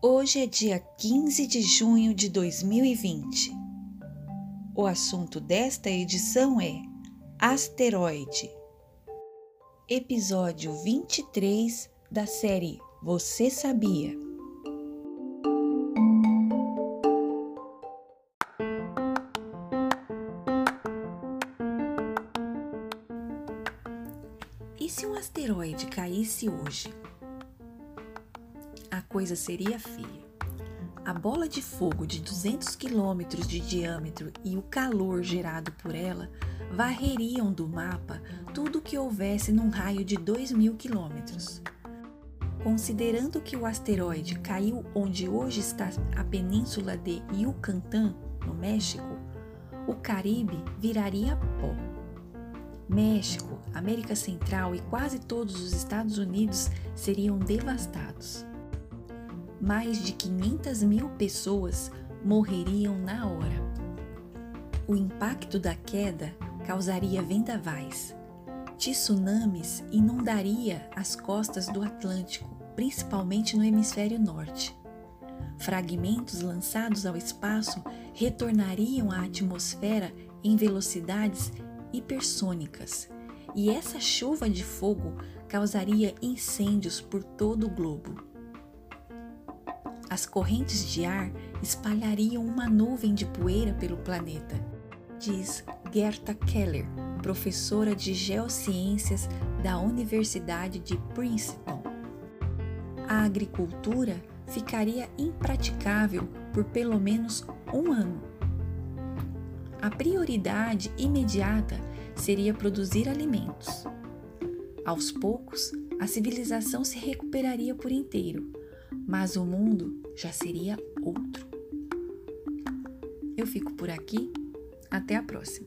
Hoje é dia 15 de junho de 2020. O assunto desta edição é Asteroide. Episódio 23 da série Você Sabia? E se um asteroide caísse hoje? Coisa seria feia. A bola de fogo de 200 quilômetros de diâmetro e o calor gerado por ela varreriam do mapa tudo o que houvesse num raio de 2 mil quilômetros. Considerando que o asteroide caiu onde hoje está a península de Yucatán, no México, o Caribe viraria pó. México, América Central e quase todos os Estados Unidos seriam devastados mais de 500 mil pessoas morreriam na hora. O impacto da queda causaria vendavais. Tsunamis inundaria as costas do Atlântico, principalmente no hemisfério norte. Fragmentos lançados ao espaço retornariam à atmosfera em velocidades hipersônicas, e essa chuva de fogo causaria incêndios por todo o globo. As correntes de ar espalhariam uma nuvem de poeira pelo planeta, diz Gerta Keller, professora de geociências da Universidade de Princeton. A agricultura ficaria impraticável por pelo menos um ano. A prioridade imediata seria produzir alimentos. Aos poucos, a civilização se recuperaria por inteiro mas o mundo já seria outro. Eu fico por aqui, até a próxima.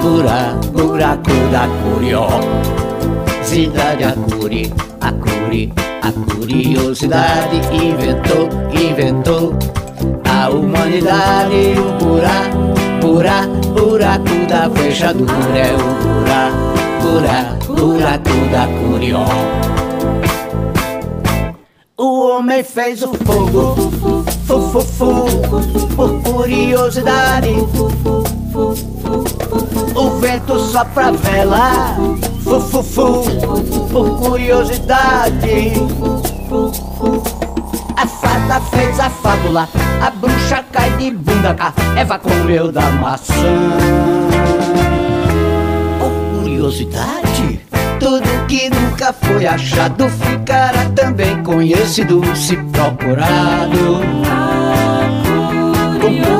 buraco, buraco da curiosidade, a curi, a curi, a curiosidade inventou, inventou a humanidade, o buraco, buraco, buraco da fechadura é o buraco, buraco, buraco da curió. O homem fez o fogo, fu, fu, fu, por curiosidade. O vento sopra vela, fu, fu, fu, por curiosidade. A fada fez a fábula, a bruxa cai de bunda cá, Eva comeu da maçã. Por curiosidade, tudo que nunca foi achado ficará também conhecido se procurado. Com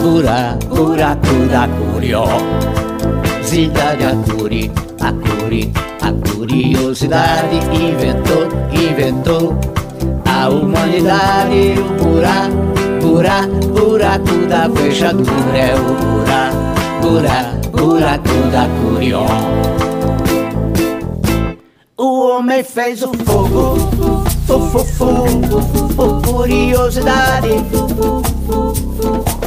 buraco, buraco da curiosidade. A curi, a curi, a curiosidade inventou, inventou a humanidade. O buraco, buraco, buraco da fechadura é o buraco, buraco, buraco da curiosidade. O homem fez o fogo, o fogo, curiosidade.